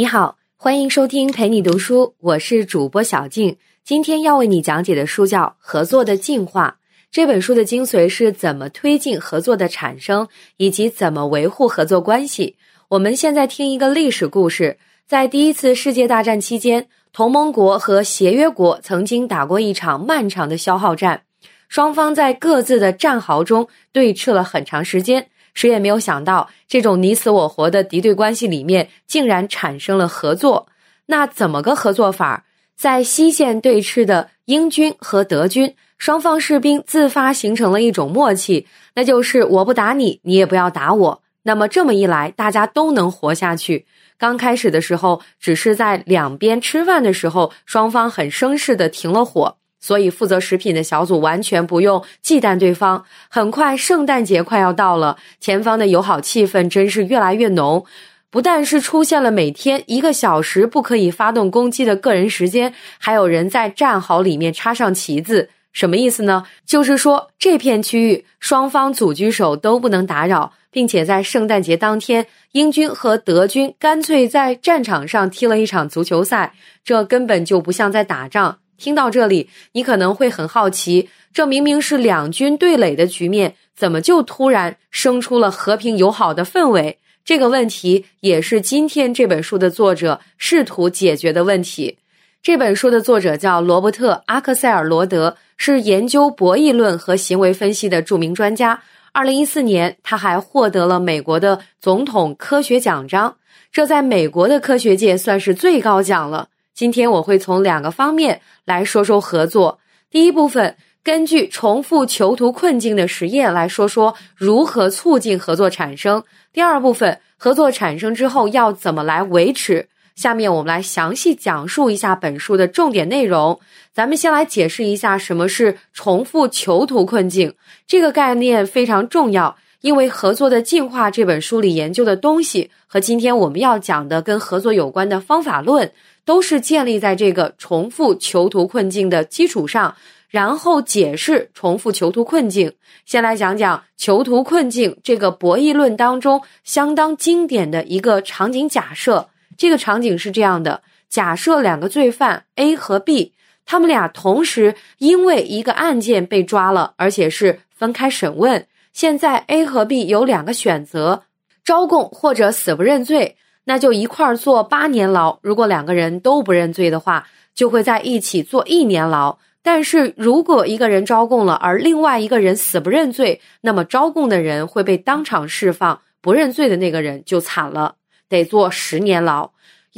你好，欢迎收听陪你读书，我是主播小静。今天要为你讲解的书叫《合作的进化》。这本书的精髓是怎么推进合作的产生，以及怎么维护合作关系。我们现在听一个历史故事：在第一次世界大战期间，同盟国和协约国曾经打过一场漫长的消耗战，双方在各自的战壕中对峙了很长时间。谁也没有想到，这种你死我活的敌对关系里面，竟然产生了合作。那怎么个合作法？在西线对峙的英军和德军。双方士兵自发形成了一种默契，那就是我不打你，你也不要打我。那么这么一来，大家都能活下去。刚开始的时候，只是在两边吃饭的时候，双方很生事的停了火，所以负责食品的小组完全不用忌惮对方。很快，圣诞节快要到了，前方的友好气氛真是越来越浓。不但是出现了每天一个小时不可以发动攻击的个人时间，还有人在战壕里面插上旗子。什么意思呢？就是说这片区域双方组居手都不能打扰，并且在圣诞节当天，英军和德军干脆在战场上踢了一场足球赛，这根本就不像在打仗。听到这里，你可能会很好奇，这明明是两军对垒的局面，怎么就突然生出了和平友好的氛围？这个问题也是今天这本书的作者试图解决的问题。这本书的作者叫罗伯特·阿克塞尔罗德，是研究博弈论和行为分析的著名专家。二零一四年，他还获得了美国的总统科学奖章，这在美国的科学界算是最高奖了。今天我会从两个方面来说说合作。第一部分，根据重复囚徒困境的实验来说说如何促进合作产生。第二部分，合作产生之后要怎么来维持。下面我们来详细讲述一下本书的重点内容。咱们先来解释一下什么是重复囚徒困境这个概念非常重要，因为《合作的进化》这本书里研究的东西和今天我们要讲的跟合作有关的方法论，都是建立在这个重复囚徒困境的基础上，然后解释重复囚徒困境。先来讲讲囚徒困境这个博弈论当中相当经典的一个场景假设。这个场景是这样的：假设两个罪犯 A 和 B，他们俩同时因为一个案件被抓了，而且是分开审问。现在 A 和 B 有两个选择：招供或者死不认罪，那就一块儿坐八年牢。如果两个人都不认罪的话，就会在一起坐一年牢。但是如果一个人招供了，而另外一个人死不认罪，那么招供的人会被当场释放，不认罪的那个人就惨了。得坐十年牢，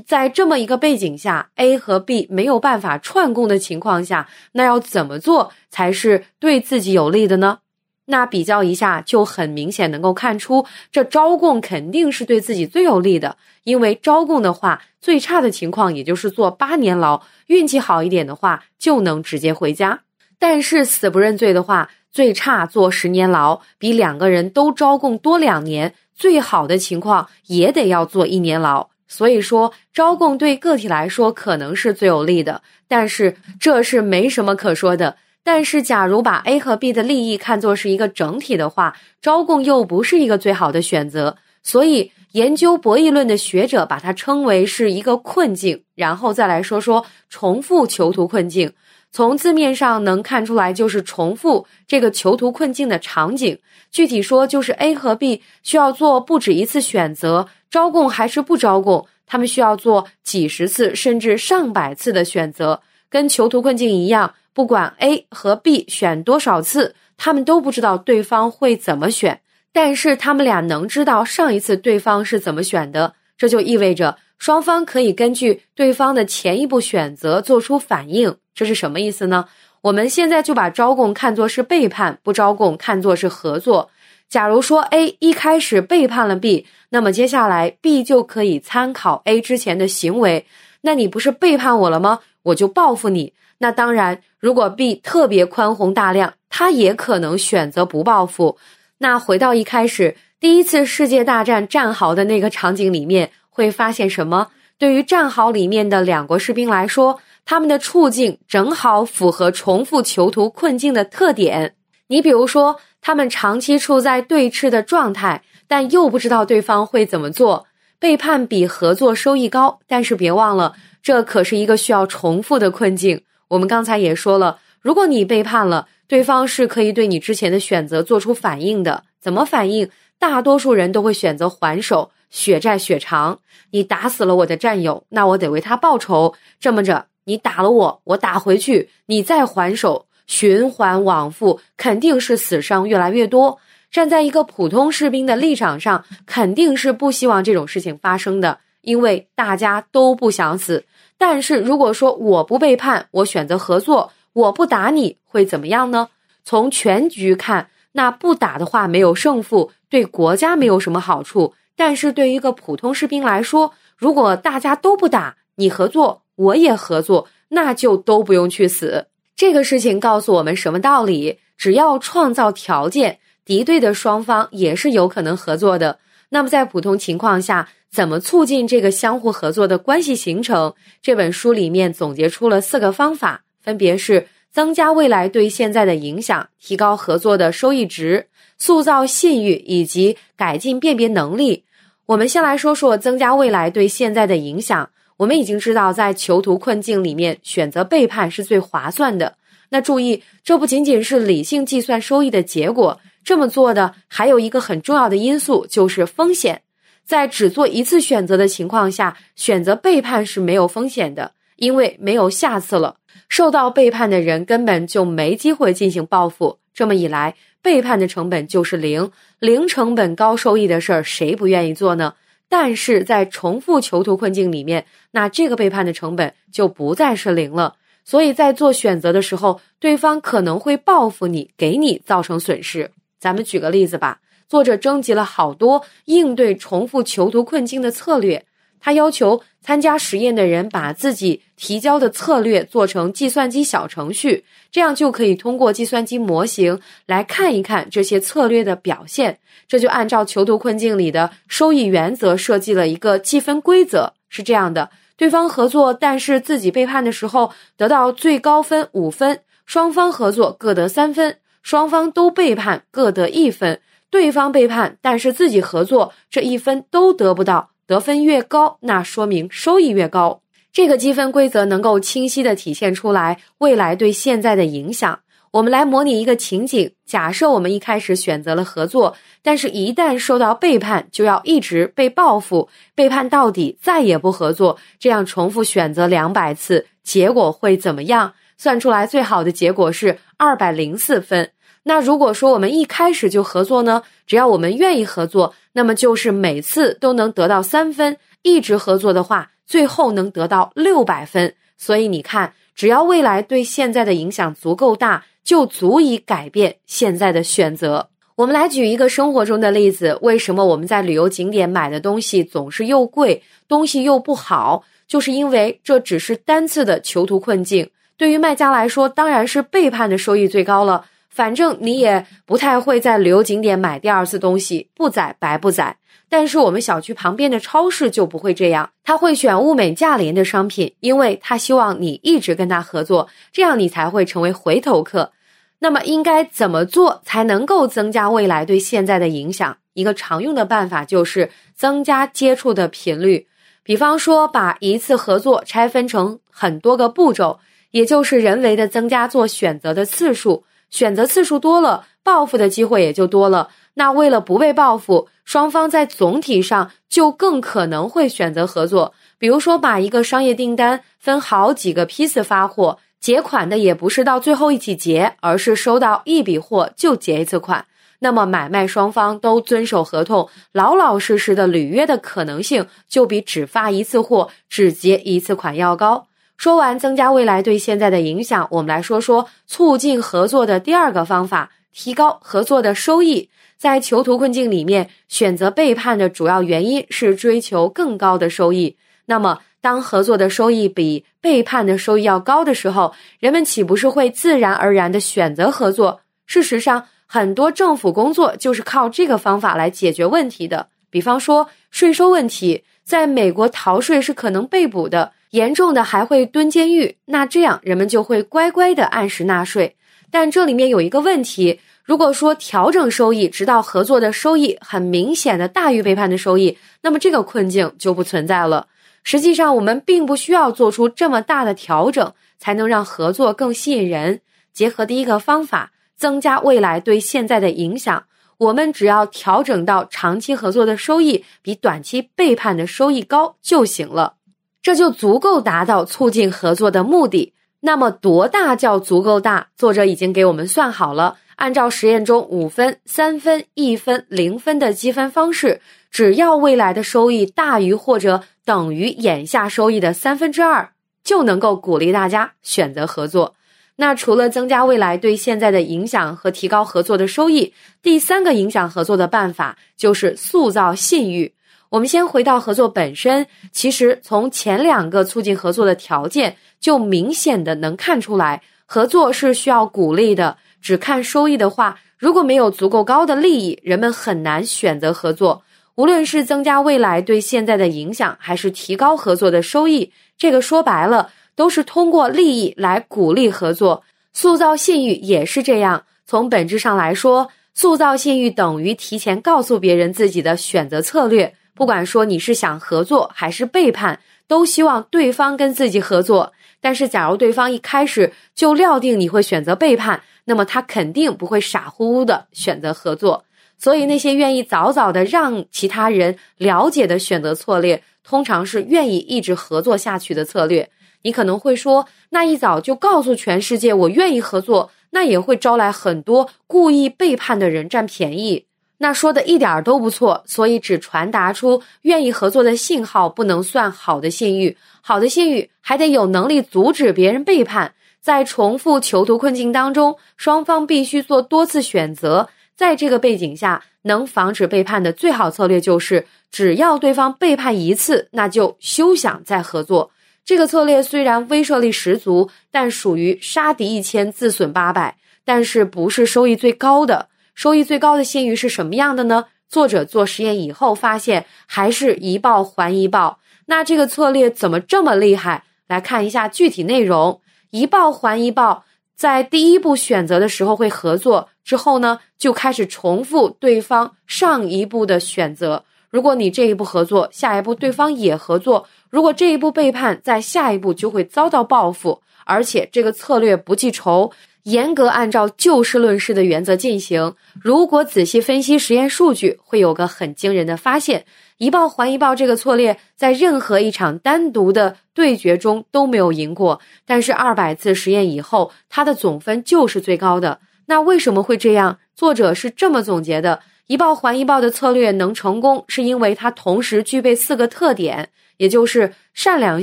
在这么一个背景下，A 和 B 没有办法串供的情况下，那要怎么做才是对自己有利的呢？那比较一下，就很明显能够看出，这招供肯定是对自己最有利的，因为招供的话，最差的情况也就是坐八年牢，运气好一点的话就能直接回家。但是死不认罪的话，最差坐十年牢，比两个人都招供多两年。最好的情况也得要坐一年牢，所以说招供对个体来说可能是最有利的，但是这是没什么可说的。但是假如把 A 和 B 的利益看作是一个整体的话，招供又不是一个最好的选择。所以研究博弈论的学者把它称为是一个困境。然后再来说说重复囚徒困境。从字面上能看出来，就是重复这个囚徒困境的场景。具体说，就是 A 和 B 需要做不止一次选择，招供还是不招供，他们需要做几十次甚至上百次的选择。跟囚徒困境一样，不管 A 和 B 选多少次，他们都不知道对方会怎么选，但是他们俩能知道上一次对方是怎么选的，这就意味着双方可以根据对方的前一步选择做出反应。这是什么意思呢？我们现在就把招供看作是背叛，不招供看作是合作。假如说 A 一开始背叛了 B，那么接下来 B 就可以参考 A 之前的行为。那你不是背叛我了吗？我就报复你。那当然，如果 B 特别宽宏大量，他也可能选择不报复。那回到一开始第一次世界大战战壕的那个场景里面，会发现什么？对于战壕里面的两国士兵来说。他们的处境正好符合重复囚徒困境的特点。你比如说，他们长期处在对峙的状态，但又不知道对方会怎么做。背叛比合作收益高，但是别忘了，这可是一个需要重复的困境。我们刚才也说了，如果你背叛了，对方是可以对你之前的选择做出反应的。怎么反应？大多数人都会选择还手，血债血偿。你打死了我的战友，那我得为他报仇。这么着，你打了我，我打回去，你再还手，循环往复，肯定是死伤越来越多。站在一个普通士兵的立场上，肯定是不希望这种事情发生的，因为大家都不想死。但是如果说我不背叛，我选择合作。我不打你会怎么样呢？从全局看，那不打的话没有胜负，对国家没有什么好处。但是对于一个普通士兵来说，如果大家都不打，你合作，我也合作，那就都不用去死。这个事情告诉我们什么道理？只要创造条件，敌对的双方也是有可能合作的。那么在普通情况下，怎么促进这个相互合作的关系形成？这本书里面总结出了四个方法。分别是增加未来对现在的影响，提高合作的收益值，塑造信誉以及改进辨别能力。我们先来说说增加未来对现在的影响。我们已经知道，在囚徒困境里面，选择背叛是最划算的。那注意，这不仅仅是理性计算收益的结果，这么做的还有一个很重要的因素，就是风险。在只做一次选择的情况下，选择背叛是没有风险的，因为没有下次了。受到背叛的人根本就没机会进行报复，这么一来，背叛的成本就是零，零成本高收益的事儿，谁不愿意做呢？但是在重复囚徒困境里面，那这个背叛的成本就不再是零了。所以在做选择的时候，对方可能会报复你，给你造成损失。咱们举个例子吧，作者征集了好多应对重复囚徒困境的策略。他要求参加实验的人把自己提交的策略做成计算机小程序，这样就可以通过计算机模型来看一看这些策略的表现。这就按照囚徒困境里的收益原则设计了一个计分规则，是这样的：对方合作但是自己背叛的时候，得到最高分五分；双方合作各得三分；双方都背叛各得一分；对方背叛但是自己合作，这一分都得不到。得分越高，那说明收益越高。这个积分规则能够清晰的体现出来未来对现在的影响。我们来模拟一个情景：假设我们一开始选择了合作，但是一旦受到背叛，就要一直被报复，背叛到底，再也不合作。这样重复选择两百次，结果会怎么样？算出来最好的结果是二百零四分。那如果说我们一开始就合作呢？只要我们愿意合作，那么就是每次都能得到三分。一直合作的话，最后能得到六百分。所以你看，只要未来对现在的影响足够大，就足以改变现在的选择。我们来举一个生活中的例子：为什么我们在旅游景点买的东西总是又贵，东西又不好？就是因为这只是单次的囚徒困境。对于卖家来说，当然是背叛的收益最高了。反正你也不太会在旅游景点买第二次东西，不宰白不宰。但是我们小区旁边的超市就不会这样，他会选物美价廉的商品，因为他希望你一直跟他合作，这样你才会成为回头客。那么应该怎么做才能够增加未来对现在的影响？一个常用的办法就是增加接触的频率，比方说把一次合作拆分成很多个步骤，也就是人为的增加做选择的次数。选择次数多了，报复的机会也就多了。那为了不被报复，双方在总体上就更可能会选择合作。比如说，把一个商业订单分好几个批次发货，结款的也不是到最后一起结，而是收到一笔货就结一次款。那么买卖双方都遵守合同，老老实实的履约的可能性，就比只发一次货、只结一次款要高。说完增加未来对现在的影响，我们来说说促进合作的第二个方法：提高合作的收益。在囚徒困境里面，选择背叛的主要原因是追求更高的收益。那么，当合作的收益比背叛的收益要高的时候，人们岂不是会自然而然的选择合作？事实上，很多政府工作就是靠这个方法来解决问题的。比方说税收问题，在美国逃税是可能被捕的。严重的还会蹲监狱，那这样人们就会乖乖的按时纳税。但这里面有一个问题：如果说调整收益，直到合作的收益很明显的大于背叛的收益，那么这个困境就不存在了。实际上，我们并不需要做出这么大的调整，才能让合作更吸引人。结合第一个方法，增加未来对现在的影响，我们只要调整到长期合作的收益比短期背叛的收益高就行了，这就足够达到促进合作的目的。那么，多大叫足够大？作者已经给我们算好了。按照实验中五分、三分、一分、零分的积分方式，只要未来的收益大于或者等于眼下收益的三分之二，就能够鼓励大家选择合作。那除了增加未来对现在的影响和提高合作的收益，第三个影响合作的办法就是塑造信誉。我们先回到合作本身，其实从前两个促进合作的条件就明显的能看出来，合作是需要鼓励的。只看收益的话，如果没有足够高的利益，人们很难选择合作。无论是增加未来对现在的影响，还是提高合作的收益，这个说白了都是通过利益来鼓励合作。塑造信誉也是这样。从本质上来说，塑造信誉等于提前告诉别人自己的选择策略。不管说你是想合作还是背叛，都希望对方跟自己合作。但是，假如对方一开始就料定你会选择背叛，那么他肯定不会傻乎乎的选择合作。所以，那些愿意早早的让其他人了解的选择策略，通常是愿意一直合作下去的策略。你可能会说，那一早就告诉全世界我愿意合作，那也会招来很多故意背叛的人占便宜。那说的一点都不错，所以只传达出愿意合作的信号不能算好的信誉。好的信誉还得有能力阻止别人背叛。在重复囚徒困境当中，双方必须做多次选择。在这个背景下，能防止背叛的最好策略就是，只要对方背叛一次，那就休想再合作。这个策略虽然威慑力十足，但属于杀敌一千自损八百，但是不是收益最高的。收益最高的信誉是什么样的呢？作者做实验以后发现，还是一报还一报。那这个策略怎么这么厉害？来看一下具体内容：一报还一报，在第一步选择的时候会合作，之后呢就开始重复对方上一步的选择。如果你这一步合作，下一步对方也合作；如果这一步背叛，在下一步就会遭到报复。而且这个策略不记仇。严格按照就事论事的原则进行。如果仔细分析实验数据，会有个很惊人的发现：一报还一报这个策略在任何一场单独的对决中都没有赢过。但是二百次实验以后，它的总分就是最高的。那为什么会这样？作者是这么总结的：一报还一报的策略能成功，是因为它同时具备四个特点，也就是善良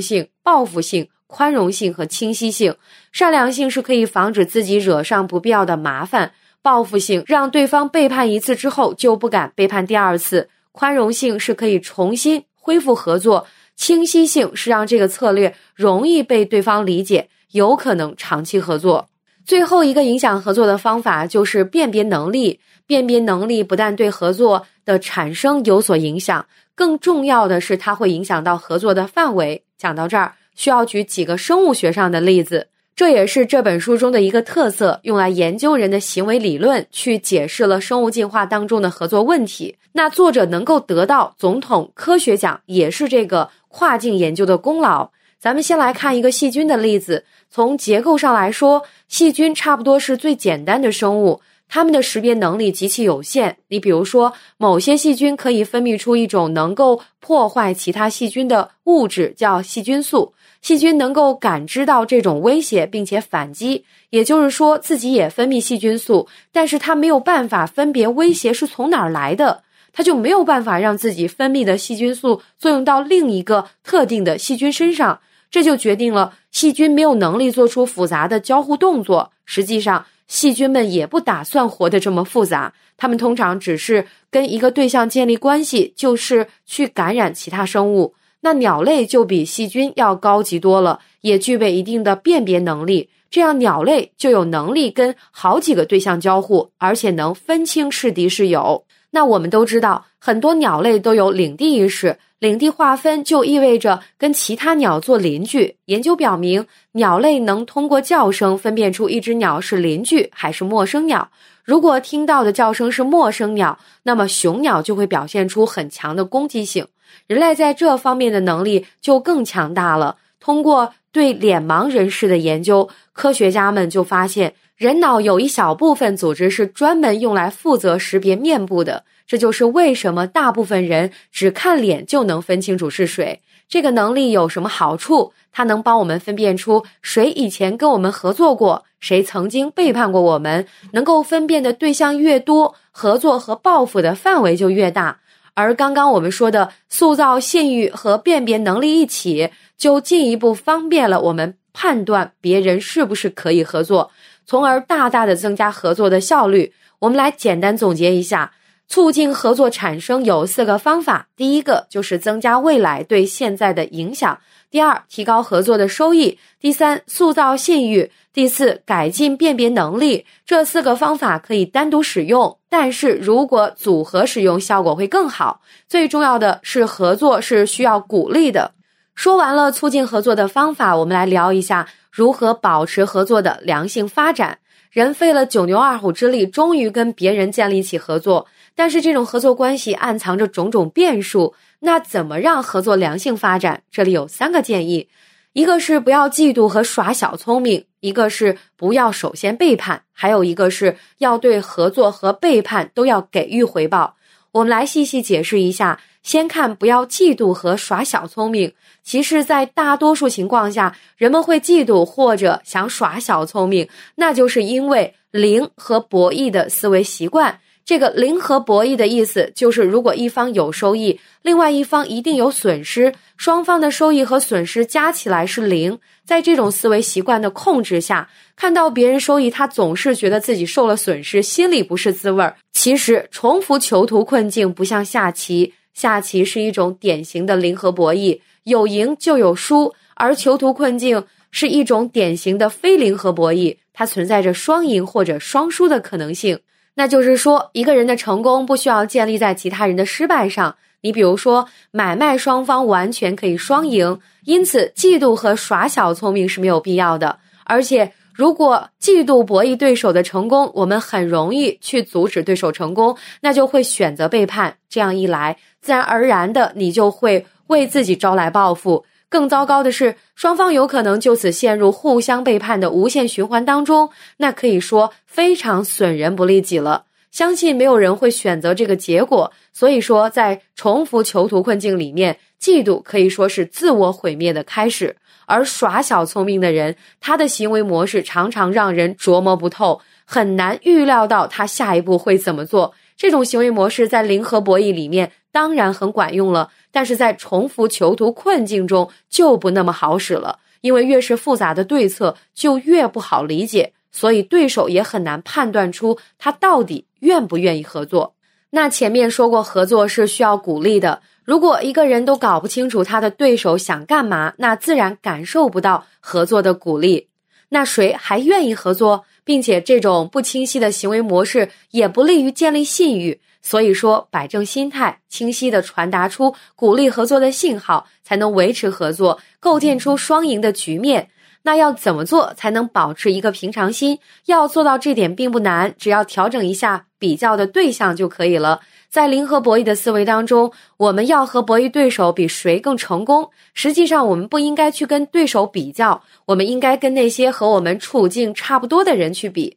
性、报复性。宽容性和清晰性，善良性是可以防止自己惹上不必要的麻烦；报复性让对方背叛一次之后就不敢背叛第二次；宽容性是可以重新恢复合作；清晰性是让这个策略容易被对方理解，有可能长期合作。最后一个影响合作的方法就是辨别能力。辨别能力不但对合作的产生有所影响，更重要的是它会影响到合作的范围。讲到这儿。需要举几个生物学上的例子，这也是这本书中的一个特色，用来研究人的行为理论，去解释了生物进化当中的合作问题。那作者能够得到总统科学奖，也是这个跨境研究的功劳。咱们先来看一个细菌的例子，从结构上来说，细菌差不多是最简单的生物。它们的识别能力极其有限。你比如说，某些细菌可以分泌出一种能够破坏其他细菌的物质，叫细菌素。细菌能够感知到这种威胁，并且反击，也就是说自己也分泌细菌素，但是它没有办法分别威胁是从哪儿来的，它就没有办法让自己分泌的细菌素作用到另一个特定的细菌身上，这就决定了细菌没有能力做出复杂的交互动作。实际上。细菌们也不打算活得这么复杂，它们通常只是跟一个对象建立关系，就是去感染其他生物。那鸟类就比细菌要高级多了，也具备一定的辨别能力。这样，鸟类就有能力跟好几个对象交互，而且能分清是敌是友。那我们都知道，很多鸟类都有领地意识，领地划分就意味着跟其他鸟做邻居。研究表明，鸟类能通过叫声分辨出一只鸟是邻居还是陌生鸟。如果听到的叫声是陌生鸟，那么雄鸟就会表现出很强的攻击性。人类在这方面的能力就更强大了。通过对脸盲人士的研究，科学家们就发现。人脑有一小部分组织是专门用来负责识别面部的，这就是为什么大部分人只看脸就能分清楚是谁。这个能力有什么好处？它能帮我们分辨出谁以前跟我们合作过，谁曾经背叛过我们。能够分辨的对象越多，合作和报复的范围就越大。而刚刚我们说的塑造信誉和辨别能力一起，就进一步方便了我们判断别人是不是可以合作。从而大大的增加合作的效率。我们来简单总结一下，促进合作产生有四个方法。第一个就是增加未来对现在的影响；第二，提高合作的收益；第三，塑造信誉；第四，改进辨别能力。这四个方法可以单独使用，但是如果组合使用，效果会更好。最重要的是，合作是需要鼓励的。说完了促进合作的方法，我们来聊一下。如何保持合作的良性发展？人费了九牛二虎之力，终于跟别人建立起合作，但是这种合作关系暗藏着种种变数。那怎么让合作良性发展？这里有三个建议：一个是不要嫉妒和耍小聪明；一个是不要首先背叛；还有一个是要对合作和背叛都要给予回报。我们来细细解释一下。先看不要嫉妒和耍小聪明。其实，在大多数情况下，人们会嫉妒或者想耍小聪明，那就是因为零和博弈的思维习惯。这个零和博弈的意思就是，如果一方有收益，另外一方一定有损失，双方的收益和损失加起来是零。在这种思维习惯的控制下，看到别人收益，他总是觉得自己受了损失，心里不是滋味儿。其实，重复囚徒困境不像下棋。下棋是一种典型的零和博弈，有赢就有输；而囚徒困境是一种典型的非零和博弈，它存在着双赢或者双输的可能性。那就是说，一个人的成功不需要建立在其他人的失败上。你比如说，买卖双方完全可以双赢，因此嫉妒和耍小聪明是没有必要的。而且，如果嫉妒博弈对手的成功，我们很容易去阻止对手成功，那就会选择背叛。这样一来，自然而然的，你就会为自己招来报复。更糟糕的是，双方有可能就此陷入互相背叛的无限循环当中，那可以说非常损人不利己了。相信没有人会选择这个结果。所以说，在重复囚徒困境里面，嫉妒可以说是自我毁灭的开始。而耍小聪明的人，他的行为模式常常让人琢磨不透，很难预料到他下一步会怎么做。这种行为模式在零和博弈里面当然很管用了，但是在重复囚徒困境中就不那么好使了。因为越是复杂的对策就越不好理解，所以对手也很难判断出他到底愿不愿意合作。那前面说过，合作是需要鼓励的。如果一个人都搞不清楚他的对手想干嘛，那自然感受不到合作的鼓励。那谁还愿意合作？并且这种不清晰的行为模式也不利于建立信誉，所以说摆正心态，清晰的传达出鼓励合作的信号，才能维持合作，构建出双赢的局面。那要怎么做才能保持一个平常心？要做到这点并不难，只要调整一下比较的对象就可以了。在零和博弈的思维当中，我们要和博弈对手比谁更成功。实际上，我们不应该去跟对手比较，我们应该跟那些和我们处境差不多的人去比。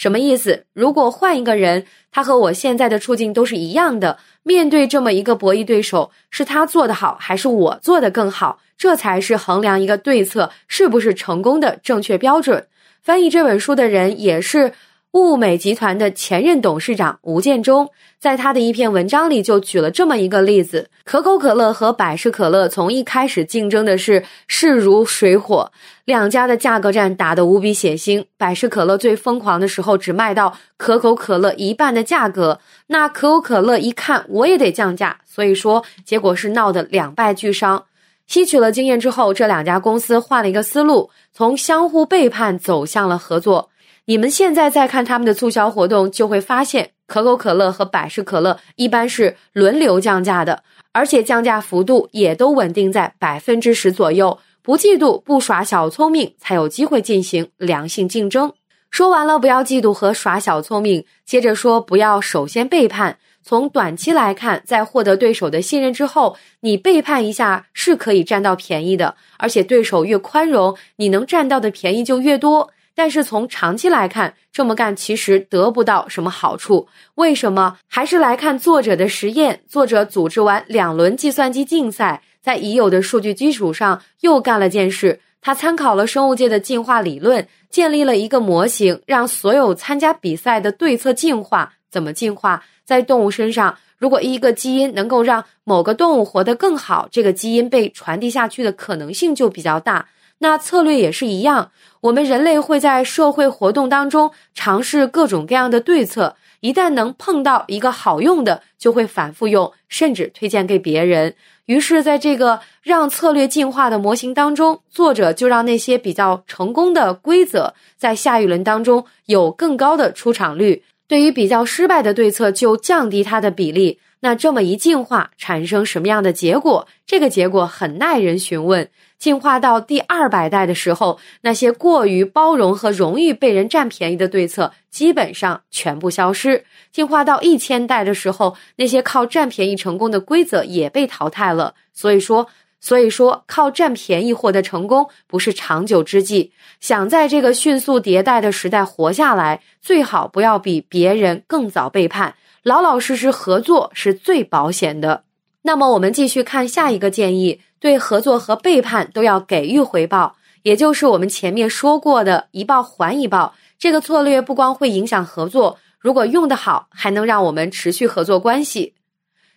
什么意思？如果换一个人，他和我现在的处境都是一样的，面对这么一个博弈对手，是他做的好，还是我做的更好？这才是衡量一个对策是不是成功的正确标准。翻译这本书的人也是。物美集团的前任董事长吴建中，在他的一篇文章里就举了这么一个例子：可口可乐和百事可乐从一开始竞争的是势如水火，两家的价格战打得无比血腥。百事可乐最疯狂的时候，只卖到可口可乐一半的价格。那可口可乐一看，我也得降价，所以说结果是闹得两败俱伤。吸取了经验之后，这两家公司换了一个思路，从相互背叛走向了合作。你们现在再看他们的促销活动，就会发现可口可乐和百事可乐一般是轮流降价的，而且降价幅度也都稳定在百分之十左右。不嫉妒，不耍小聪明，才有机会进行良性竞争。说完了，不要嫉妒和耍小聪明，接着说不要首先背叛。从短期来看，在获得对手的信任之后，你背叛一下是可以占到便宜的，而且对手越宽容，你能占到的便宜就越多。但是从长期来看，这么干其实得不到什么好处。为什么？还是来看作者的实验。作者组织完两轮计算机竞赛，在已有的数据基础上又干了件事。他参考了生物界的进化理论，建立了一个模型，让所有参加比赛的对策进化。怎么进化？在动物身上，如果一个基因能够让某个动物活得更好，这个基因被传递下去的可能性就比较大。那策略也是一样，我们人类会在社会活动当中尝试各种各样的对策，一旦能碰到一个好用的，就会反复用，甚至推荐给别人。于是，在这个让策略进化的模型当中，作者就让那些比较成功的规则在下一轮当中有更高的出场率，对于比较失败的对策就降低它的比例。那这么一进化，产生什么样的结果？这个结果很耐人寻味。进化到第二百代的时候，那些过于包容和容易被人占便宜的对策基本上全部消失。进化到一千代的时候，那些靠占便宜成功的规则也被淘汰了。所以说，所以说靠占便宜获得成功不是长久之计。想在这个迅速迭代的时代活下来，最好不要比别人更早背叛，老老实实合作是最保险的。那么我们继续看下一个建议。对合作和背叛都要给予回报，也就是我们前面说过的一报还一报。这个策略不光会影响合作，如果用得好，还能让我们持续合作关系。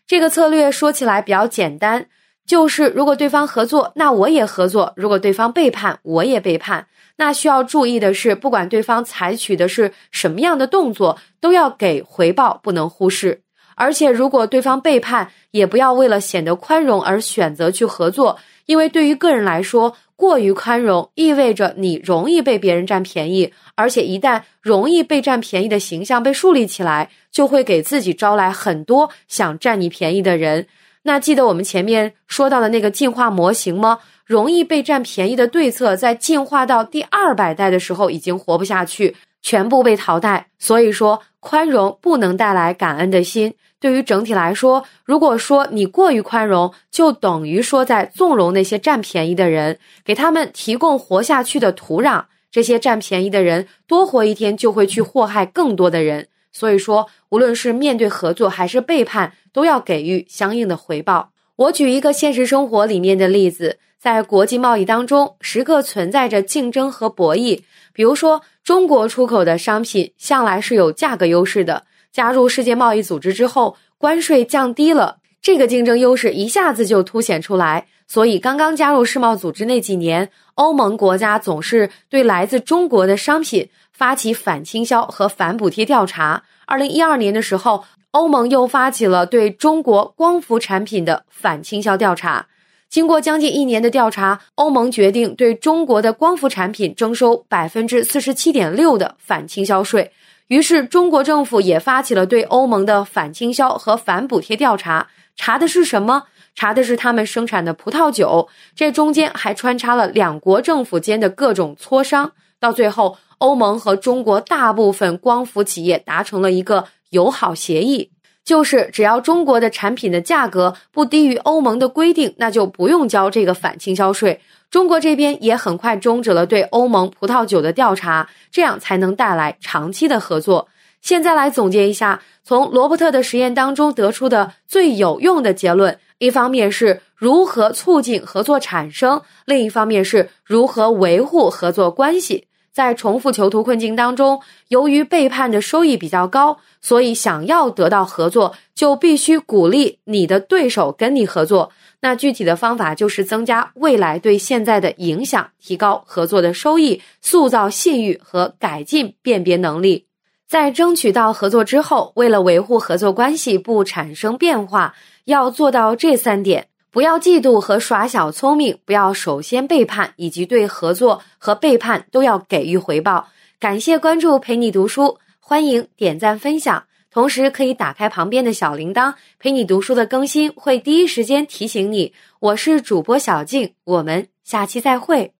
这个策略说起来比较简单，就是如果对方合作，那我也合作；如果对方背叛，我也背叛。那需要注意的是，不管对方采取的是什么样的动作，都要给回报，不能忽视。而且，如果对方背叛，也不要为了显得宽容而选择去合作，因为对于个人来说，过于宽容意味着你容易被别人占便宜，而且一旦容易被占便宜的形象被树立起来，就会给自己招来很多想占你便宜的人。那记得我们前面说到的那个进化模型吗？容易被占便宜的对策，在进化到第二百代的时候已经活不下去，全部被淘汰。所以说，宽容不能带来感恩的心。对于整体来说，如果说你过于宽容，就等于说在纵容那些占便宜的人，给他们提供活下去的土壤。这些占便宜的人多活一天，就会去祸害更多的人。所以说，无论是面对合作还是背叛，都要给予相应的回报。我举一个现实生活里面的例子，在国际贸易当中，时刻存在着竞争和博弈。比如说，中国出口的商品向来是有价格优势的。加入世界贸易组织之后，关税降低了，这个竞争优势一下子就凸显出来。所以，刚刚加入世贸组织那几年，欧盟国家总是对来自中国的商品发起反倾销和反补贴调查。二零一二年的时候，欧盟又发起了对中国光伏产品的反倾销调查。经过将近一年的调查，欧盟决定对中国的光伏产品征收百分之四十七点六的反倾销税。于是，中国政府也发起了对欧盟的反倾销和反补贴调查，查的是什么？查的是他们生产的葡萄酒。这中间还穿插了两国政府间的各种磋商。到最后，欧盟和中国大部分光伏企业达成了一个友好协议，就是只要中国的产品的价格不低于欧盟的规定，那就不用交这个反倾销税。中国这边也很快终止了对欧盟葡萄酒的调查，这样才能带来长期的合作。现在来总结一下，从罗伯特的实验当中得出的最有用的结论：一方面是如何促进合作产生，另一方面是如何维护合作关系。在重复囚徒困境当中，由于背叛的收益比较高，所以想要得到合作，就必须鼓励你的对手跟你合作。那具体的方法就是增加未来对现在的影响，提高合作的收益，塑造信誉和改进辨别能力。在争取到合作之后，为了维护合作关系不产生变化，要做到这三点：不要嫉妒和耍小聪明，不要首先背叛，以及对合作和背叛都要给予回报。感谢关注，陪你读书，欢迎点赞分享。同时可以打开旁边的小铃铛，陪你读书的更新会第一时间提醒你。我是主播小静，我们下期再会。